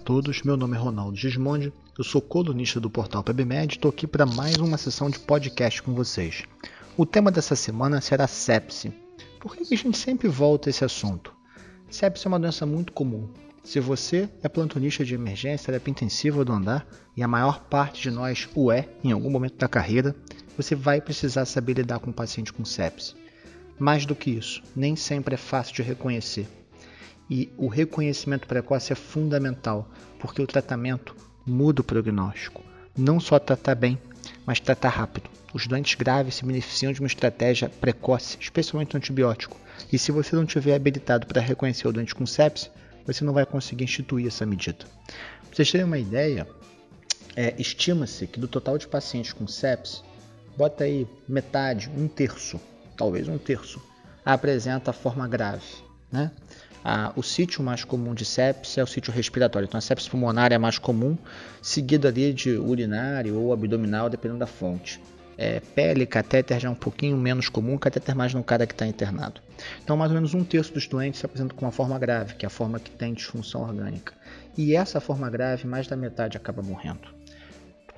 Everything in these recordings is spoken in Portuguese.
todos, meu nome é Ronaldo Gismondi, eu sou colunista do portal PebMed e estou aqui para mais uma sessão de podcast com vocês. O tema dessa semana será sepse. Por que a gente sempre volta a esse assunto? Sepse é uma doença muito comum. Se você é plantonista de emergência, terapia intensiva do andar, e a maior parte de nós o é em algum momento da carreira, você vai precisar saber lidar com um paciente com sepse. Mais do que isso, nem sempre é fácil de reconhecer e o reconhecimento precoce é fundamental, porque o tratamento muda o prognóstico. Não só tratar bem, mas tratar rápido. Os doentes graves se beneficiam de uma estratégia precoce, especialmente antibiótico. E se você não tiver habilitado para reconhecer o doente com sepsis, você não vai conseguir instituir essa medida. Para vocês terem uma ideia, é, estima-se que do total de pacientes com sepsis, bota aí metade, um terço, talvez um terço, apresenta forma grave. Né? O sítio mais comum de sepsis é o sítio respiratório. Então, a sepsis pulmonar é mais comum, seguido ali de urinário ou abdominal, dependendo da fonte. É, pele, catéter já é um pouquinho menos comum, catéter mais no cara que está internado. Então, mais ou menos um terço dos doentes se apresentam com uma forma grave, que é a forma que tem disfunção orgânica. E essa forma grave, mais da metade acaba morrendo.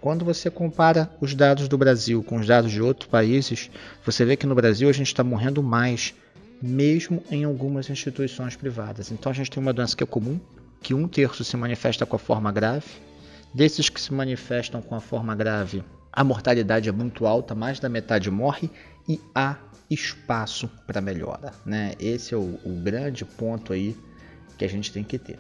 Quando você compara os dados do Brasil com os dados de outros países, você vê que no Brasil a gente está morrendo mais mesmo em algumas instituições privadas. Então a gente tem uma doença que é comum, que um terço se manifesta com a forma grave. Desses que se manifestam com a forma grave, a mortalidade é muito alta, mais da metade morre e há espaço para melhora. Né? Esse é o, o grande ponto aí que a gente tem que ter.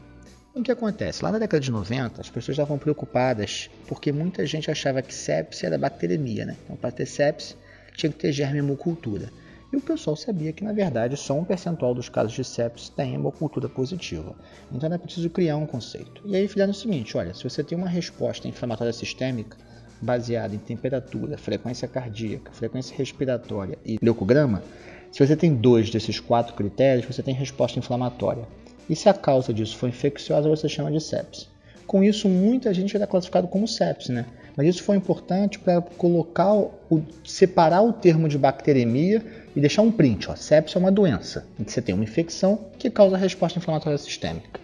O que acontece? Lá na década de 90, as pessoas estavam preocupadas porque muita gente achava que sepsis era bacteremia. Né? Então, para ter sepsis, tinha que ter germe hemocultura. E o pessoal sabia que, na verdade, só um percentual dos casos de sepsis tem hemocultura positiva. Então era preciso criar um conceito. E aí fizeram o seguinte: olha, se você tem uma resposta inflamatória sistêmica baseada em temperatura, frequência cardíaca, frequência respiratória e leucograma, se você tem dois desses quatro critérios, você tem resposta inflamatória. E se a causa disso for infecciosa, você chama de sepsis. Com isso, muita gente era classificado como sepsis, né? Mas isso foi importante para colocar, o, separar o termo de bacteremia e deixar um print. Ó. Sepsis é uma doença em que você tem uma infecção que causa resposta inflamatória sistêmica.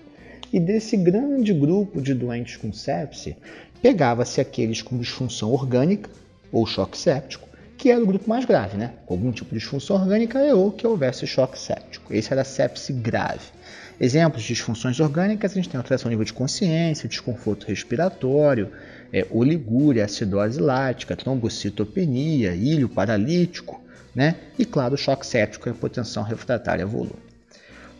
E desse grande grupo de doentes com sepse, pegava-se aqueles com disfunção orgânica ou choque séptico, que era o grupo mais grave, né? Algum tipo de disfunção orgânica ou que houvesse choque séptico. Esse era sepse grave. Exemplos de disfunções orgânicas, a gente tem alteração do nível de consciência, desconforto respiratório, é, oligúria, acidose lática, trombocitopenia, ilho paralítico, né? E claro, choque séptico e hipotensão refratária volume.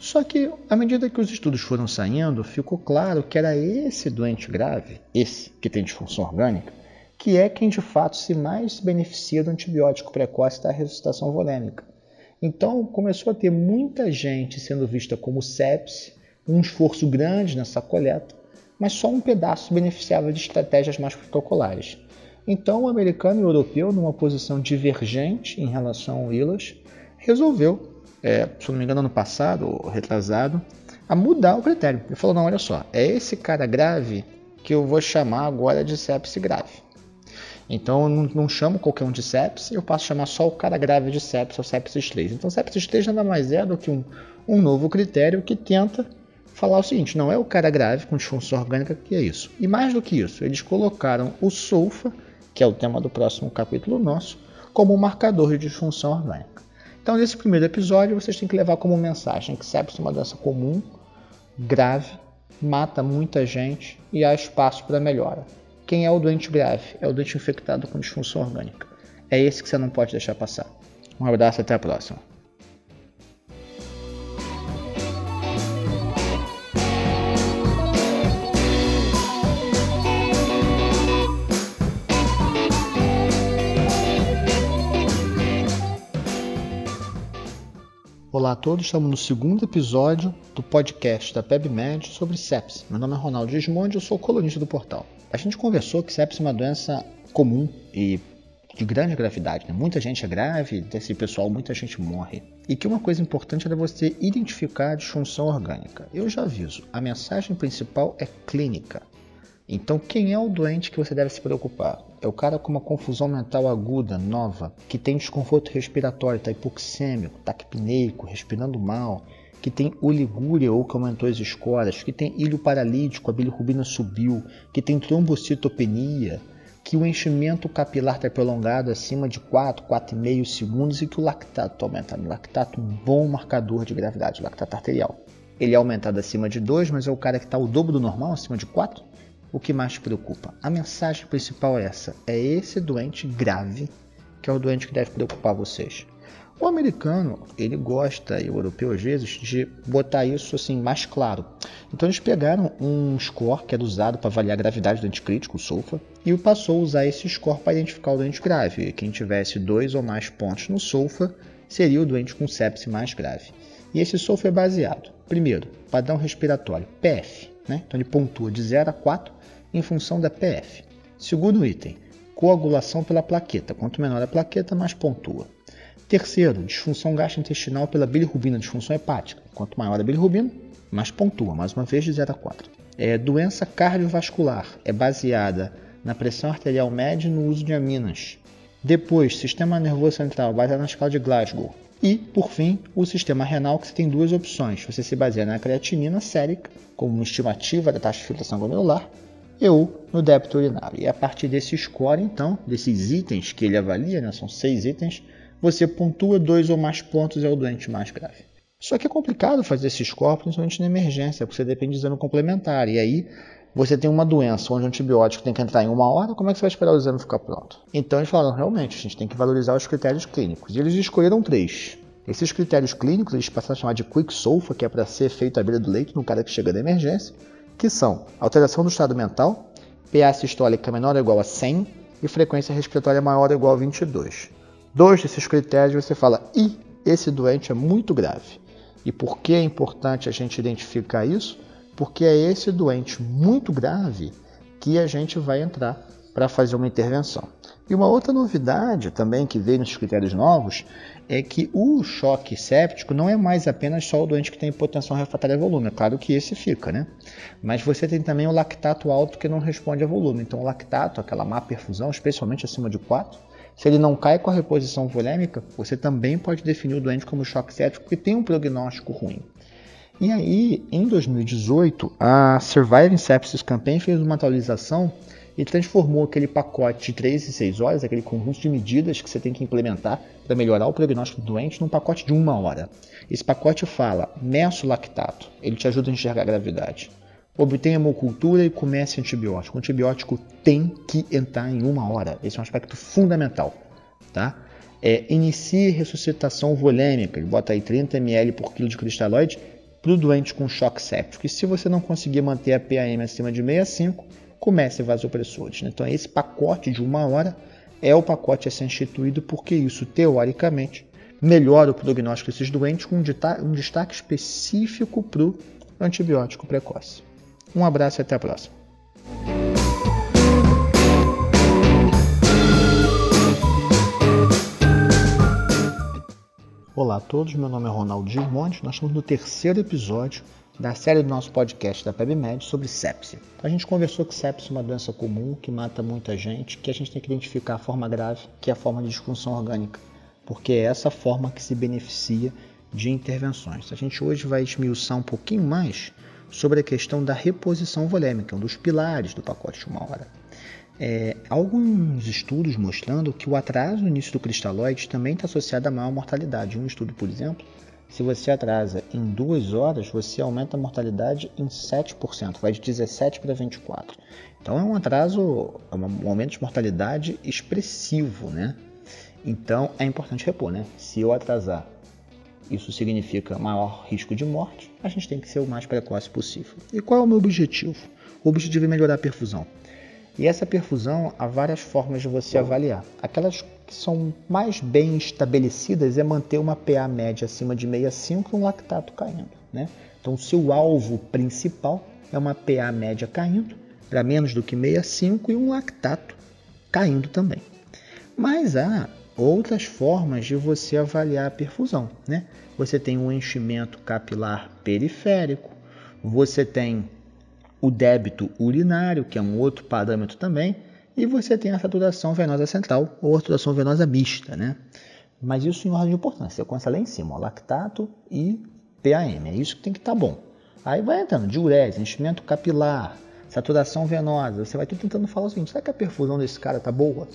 Só que, à medida que os estudos foram saindo, ficou claro que era esse doente grave, esse que tem disfunção orgânica, que é quem de fato se mais beneficia do antibiótico precoce da ressuscitação volêmica. Então, começou a ter muita gente sendo vista como sepse, um esforço grande nessa coleta, mas só um pedaço beneficiava de estratégias mais protocolares. Então, o americano e o europeu, numa posição divergente em relação ao ILAS, resolveu, é, se não me engano, ano passado ou retrasado, a mudar o critério. Ele falou: não, olha só, é esse cara grave que eu vou chamar agora de sepse grave. Então eu não, não, chamo qualquer um de sepse, eu passo a chamar só o cara grave de sepse ou sepsis 3. Então sepsis 3 nada mais é do que um, um novo critério que tenta falar o seguinte: não é o cara grave com disfunção orgânica que é isso. E mais do que isso, eles colocaram o sulfa que é o tema do próximo capítulo nosso, como um marcador de disfunção orgânica. Então, nesse primeiro episódio, vocês têm que levar como mensagem que sepsis é uma doença comum, grave, mata muita gente e há espaço para melhora. Quem é o doente grave? É o doente infectado com disfunção orgânica. É esse que você não pode deixar passar. Um abraço até a próxima. Todos, estamos no segundo episódio do podcast da PebMed sobre sepsis. Meu nome é Ronaldo Gismondi, eu sou colunista do portal. A gente conversou que sepsis é uma doença comum e de grande gravidade. Né? Muita gente é grave, desse pessoal muita gente morre. E que uma coisa importante é você identificar a disfunção orgânica. Eu já aviso, a mensagem principal é clínica. Então, quem é o doente que você deve se preocupar? É o cara com uma confusão mental aguda, nova, que tem desconforto respiratório, está hipoxêmico, taquipneico, respirando mal, que tem oligúria ou que aumentou as escoras, que tem ilho paralítico, a bilirrubina subiu, que tem trombocitopenia, que o enchimento capilar está prolongado acima de 4, 4,5 segundos e que o lactato está aumentando. O lactato, um bom marcador de gravidade, lactato arterial. Ele é aumentado acima de 2, mas é o cara que está o dobro do normal, acima de 4. O que mais preocupa? A mensagem principal é essa: é esse doente grave que é o doente que deve preocupar vocês. O americano, ele gosta, e o europeu às vezes, de botar isso assim mais claro. Então eles pegaram um score que era usado para avaliar a gravidade do doente crítico, o SOFA, e passou a usar esse score para identificar o doente grave. Quem tivesse dois ou mais pontos no SOFA seria o doente com sepse mais grave. E esse SOFA é baseado, primeiro, padrão respiratório, PF, né? então ele pontua de 0 a 4 em função da PF. Segundo item, coagulação pela plaqueta. Quanto menor a plaqueta, mais pontua. Terceiro, disfunção gastrointestinal pela bilirrubina, disfunção hepática. Quanto maior a bilirrubina, mais pontua, mais uma vez de 0 a 4. É, doença cardiovascular é baseada na pressão arterial média e no uso de aminas. Depois, sistema nervoso central, baseado na escala de Glasgow. E, por fim, o sistema renal, que você tem duas opções. Você se baseia na creatinina sérica, como estimativa da taxa de filtração glomerular, ou no débito urinário. E a partir desse score, então, desses itens que ele avalia, né, são seis itens, você pontua dois ou mais pontos é o doente mais grave. Só que é complicado fazer esses corpos, principalmente na emergência, porque você depende de exame complementar. E aí você tem uma doença onde o antibiótico tem que entrar em uma hora, como é que você vai esperar o exame ficar pronto? Então eles falaram, realmente, a gente tem que valorizar os critérios clínicos. E eles escolheram três. Esses critérios clínicos eles passaram a chamar de quick sulfa, que é para ser feito à beira do leito no cara que chega da emergência, que são alteração do estado mental, PA sistólica menor ou igual a 100 e frequência respiratória maior ou igual a 22 dois desses critérios, você fala: e esse doente é muito grave. E por que é importante a gente identificar isso? Porque é esse doente muito grave que a gente vai entrar para fazer uma intervenção. E uma outra novidade também que veio nos critérios novos é que o choque séptico não é mais apenas só o doente que tem hipotensão refratária a volume, é claro que esse fica, né? Mas você tem também o lactato alto que não responde a volume. Então, o lactato, aquela má perfusão, especialmente acima de 4, se ele não cai com a reposição volêmica, você também pode definir o doente como choque séptico que tem um prognóstico ruim. E aí, em 2018, a Surviving Sepsis Campaign fez uma atualização e transformou aquele pacote de 3 e 6 horas, aquele conjunto de medidas que você tem que implementar para melhorar o prognóstico do doente, num pacote de uma hora. Esse pacote fala meço lactato, ele te ajuda a enxergar a gravidade obtenha hemocultura e comece antibiótico. O antibiótico tem que entrar em uma hora. Esse é um aspecto fundamental. Tá? É, inicie ressuscitação volêmica. Ele bota aí 30 ml por quilo de cristalóide para o doente com choque séptico. E se você não conseguir manter a PAM acima de 65, comece vasopressores. Né? Então, esse pacote de uma hora é o pacote a ser instituído porque isso, teoricamente, melhora o prognóstico desses doentes com um destaque específico para o antibiótico precoce. Um abraço e até a próxima. Olá a todos, meu nome é Ronaldo Gilmonte, nós estamos no terceiro episódio da série do nosso podcast da PebMed sobre sepsia. A gente conversou que sepsia é uma doença comum que mata muita gente, que a gente tem que identificar a forma grave, que é a forma de disfunção orgânica, porque é essa forma que se beneficia de intervenções. A gente hoje vai esmiuçar um pouquinho mais sobre a questão da reposição volêmica, um dos pilares do pacote de uma hora. É, alguns estudos mostrando que o atraso no início do cristalóide também está associado a maior mortalidade. Um estudo, por exemplo, se você atrasa em duas horas, você aumenta a mortalidade em 7%, vai de 17 para 24. Então é um atraso, é um aumento de mortalidade expressivo, né? Então é importante repor, né? Se eu atrasar isso significa maior risco de morte, a gente tem que ser o mais precoce possível. E qual é o meu objetivo? O objetivo é melhorar a perfusão. E essa perfusão há várias formas de você avaliar. Aquelas que são mais bem estabelecidas é manter uma PA média acima de 65 e um lactato caindo. Né? Então, o seu alvo principal é uma PA média caindo para menos do que 65 e um lactato caindo também. Mas há outras formas de você avaliar a perfusão. Né? Você tem o enchimento capilar periférico, você tem o débito urinário, que é um outro parâmetro também, e você tem a saturação venosa central ou a saturação venosa mista. Né? Mas isso em ordem de importância, eu começo lá em cima, ó, lactato e PAM, é isso que tem que estar tá bom. Aí vai entrando diurese, enchimento capilar, saturação venosa. Você vai tentando falar o seguinte: será que a perfusão desse cara tá boa?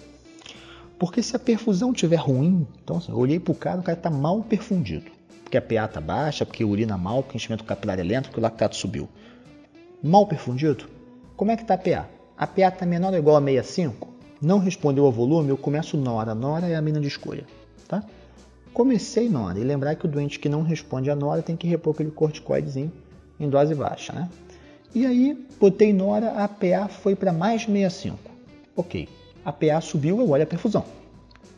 Porque se a perfusão estiver ruim, então assim, eu olhei cara, o cara está mal perfundido. Porque a PA está baixa, porque urina mal, porque o enchimento capilar é lento, porque o lactato subiu. Mal perfundido? Como é que está a PA? A PA está menor ou igual a 65? Não respondeu ao volume, eu começo Nora. Nora é a mina de escolha. Tá? Comecei Nora. E lembrar que o doente que não responde a Nora tem que repor aquele corticoidezinho em dose baixa. Né? E aí, botei Nora, a PA foi para mais 65. Ok. A PA subiu, eu olho a perfusão.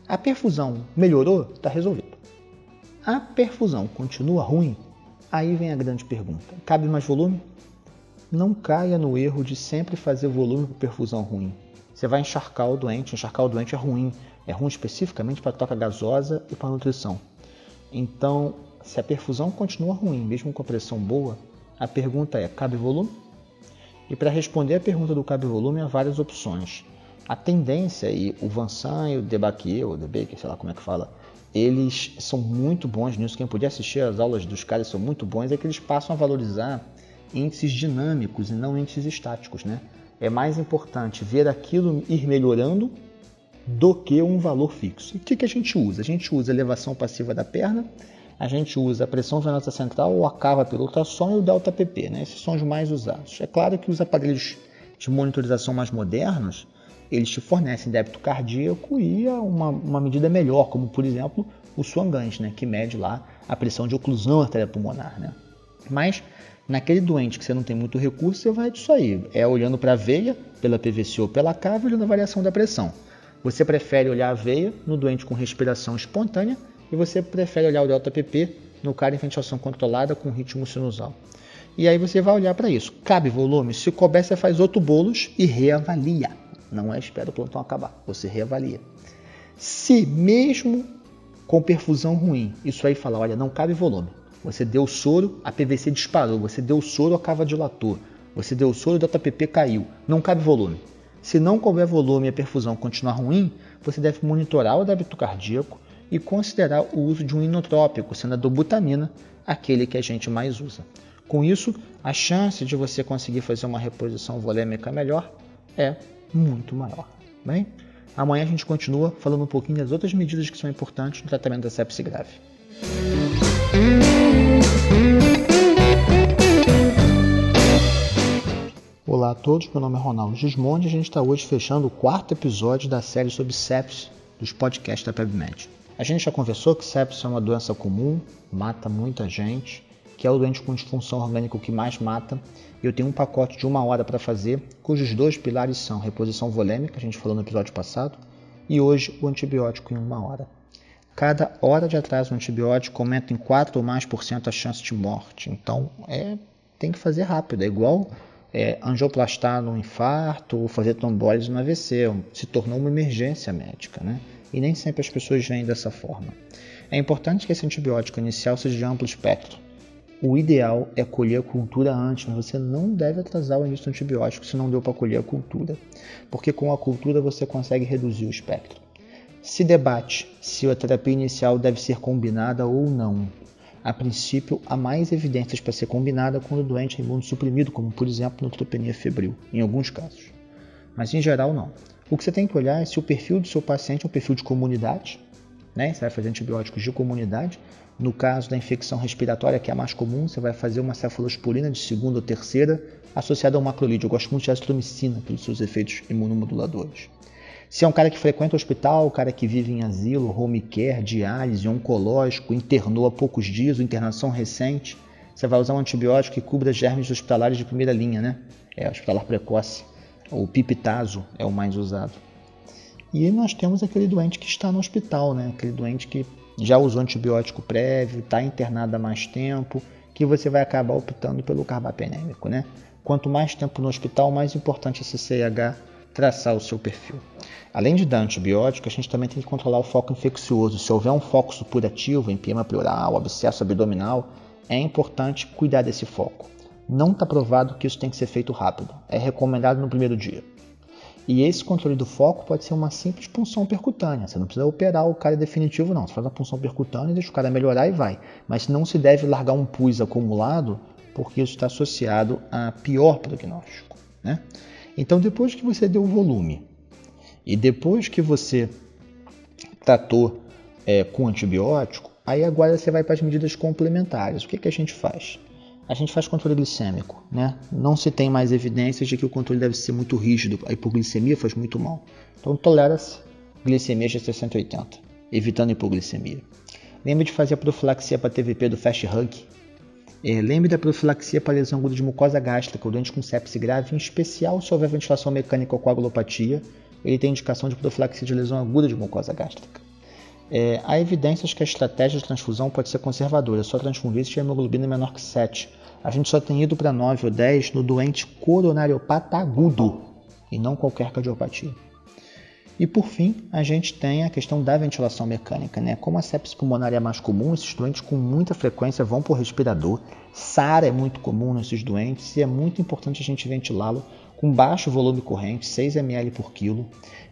A perfusão melhorou? Está resolvido. A perfusão continua ruim? Aí vem a grande pergunta: cabe mais volume? Não caia no erro de sempre fazer volume para perfusão ruim. Você vai encharcar o doente, encharcar o doente é ruim. É ruim especificamente para troca gasosa e para nutrição. Então, se a perfusão continua ruim, mesmo com a pressão boa, a pergunta é: cabe volume? E para responder a pergunta do cabe volume, há várias opções. A tendência, e o Vansan e o Debaquier, ou Debaker, sei lá como é que fala, eles são muito bons nisso. Quem podia assistir às aulas dos caras são muito bons, é que eles passam a valorizar índices dinâmicos e não índices estáticos, né? é mais importante ver aquilo ir melhorando do que um valor fixo. E o que, que a gente usa? A gente usa a elevação passiva da perna, a gente usa a pressão venosa central, ou a cava pelo ultrassom e o delta PP, né? esses são os mais usados. É claro que os aparelhos de monitorização mais modernos, eles te fornecem débito cardíaco e uma, uma medida melhor, como por exemplo o Swangans, né? que mede lá a pressão de oclusão arterial-pulmonar. Né? Mas Naquele doente que você não tem muito recurso, você vai disso aí. É olhando para a veia, pela PVC ou pela cava, olhando a variação da pressão. Você prefere olhar a veia no doente com respiração espontânea e você prefere olhar o delta PP no cara em ventilação controlada com ritmo sinusal. E aí você vai olhar para isso. Cabe volume? Se couber, você faz outro bolos e reavalia. Não é espera o plantão acabar, você reavalia. Se mesmo com perfusão ruim, isso aí fala, olha, não cabe volume você deu soro, a PVC disparou. Você deu soro, a cava dilatou. Você deu soro, o JPP caiu. Não cabe volume. Se não couber volume e a perfusão continuar ruim, você deve monitorar o débito cardíaco e considerar o uso de um inotrópico, sendo a dobutamina aquele que a gente mais usa. Com isso, a chance de você conseguir fazer uma reposição volêmica melhor é muito maior. Bem, amanhã a gente continua falando um pouquinho das outras medidas que são importantes no tratamento da sepse grave. Olá a todos, meu nome é Ronaldo Gismondi e a gente está hoje fechando o quarto episódio da série sobre sepsis dos podcasts da PebMed. A gente já conversou que sepsis é uma doença comum, mata muita gente, que é o doente com disfunção orgânica que mais mata. Eu tenho um pacote de uma hora para fazer, cujos dois pilares são reposição volêmica, a gente falou no episódio passado, e hoje o antibiótico em uma hora. Cada hora de atraso no antibiótico aumenta em 4 ou mais por cento a chance de morte. Então, é, tem que fazer rápido. É igual é, angioplastar no infarto ou fazer trombólise no AVC. Se tornou uma emergência médica, né? E nem sempre as pessoas veem dessa forma. É importante que esse antibiótico inicial seja de amplo espectro. O ideal é colher a cultura antes, mas você não deve atrasar o início do antibiótico se não deu para colher a cultura, porque com a cultura você consegue reduzir o espectro. Se debate se a terapia inicial deve ser combinada ou não. A princípio, há mais evidências para ser combinada quando o doente é imunossuprimido, como por exemplo neutropenia febril, em alguns casos. Mas em geral, não. O que você tem que olhar é se o perfil do seu paciente é um perfil de comunidade, né? Você vai fazer antibióticos de comunidade. No caso da infecção respiratória, que é a mais comum, você vai fazer uma cefalosporina de segunda ou terceira associada a um macrolídeo. Eu gosto muito de azitromicina pelos seus efeitos imunomoduladores. Se é um cara que frequenta o hospital, o cara que vive em asilo, home care, diálise, oncológico, internou há poucos dias, internação recente, você vai usar um antibiótico que cubra germes hospitalares de primeira linha, né? É hospitalar precoce. O pipitazo é o mais usado. E nós temos aquele doente que está no hospital, né? Aquele doente que já usou antibiótico prévio, está internado há mais tempo, que você vai acabar optando pelo carbapenêmico, né? Quanto mais tempo no hospital, mais importante esse CIH traçar o seu perfil. Além de dar antibiótico, a gente também tem que controlar o foco infeccioso. Se houver um foco supurativo, empiema pleural, abscesso abdominal, é importante cuidar desse foco. Não está provado que isso tem que ser feito rápido. É recomendado no primeiro dia. E esse controle do foco pode ser uma simples punção percutânea. Você não precisa operar o cara definitivo, não. Você faz uma punção percutânea, deixa o cara melhorar e vai. Mas não se deve largar um pus acumulado, porque isso está associado a pior prognóstico. Né? Então, depois que você deu o volume e depois que você tratou é, com antibiótico, aí agora você vai para as medidas complementares. O que, que a gente faz? a gente faz controle glicêmico, né? Não se tem mais evidências de que o controle deve ser muito rígido, a hipoglicemia faz muito mal. Então tolera-se glicemia de 680, evitando hipoglicemia. Lembre de fazer a profilaxia para TVP do Fast Hug. É, lembre da profilaxia para lesão aguda de mucosa gástrica, doente com sepse grave, em especial se houver ventilação mecânica ou coagulopatia, ele tem indicação de profilaxia de lesão aguda de mucosa gástrica. É, há evidências que a estratégia de transfusão pode ser conservadora, só transfundir se tiver hemoglobina menor que 7. A gente só tem ido para 9 ou 10 no doente coronariopata agudo e não qualquer cardiopatia. E por fim, a gente tem a questão da ventilação mecânica. Né? Como a sepsis pulmonar é mais comum, esses doentes com muita frequência vão por respirador. SARA é muito comum nesses doentes e é muito importante a gente ventilá-lo com baixo volume corrente, 6 ml por quilo,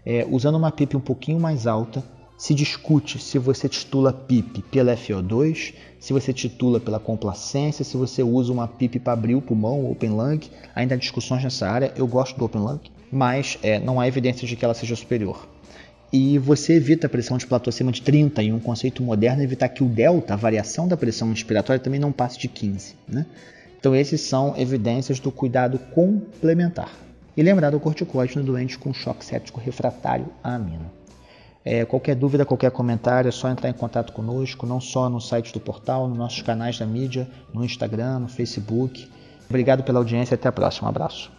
é, usando uma PIP um pouquinho mais alta se discute se você titula PIP pela FO2, se você titula pela complacência, se você usa uma PIP para abrir o pulmão, Open Lung. Ainda há discussões nessa área. Eu gosto do Open Lung, mas é, não há evidência de que ela seja superior. E você evita a pressão de platô acima de 30, e um conceito moderno evitar que o delta, a variação da pressão inspiratória, também não passe de 15. Né? Então, esses são evidências do cuidado complementar. E lembrar do corticoide no doente com choque séptico refratário à amina. É, qualquer dúvida, qualquer comentário, é só entrar em contato conosco, não só no site do portal, nos nossos canais da mídia, no Instagram, no Facebook. Obrigado pela audiência e até a próxima. Um abraço.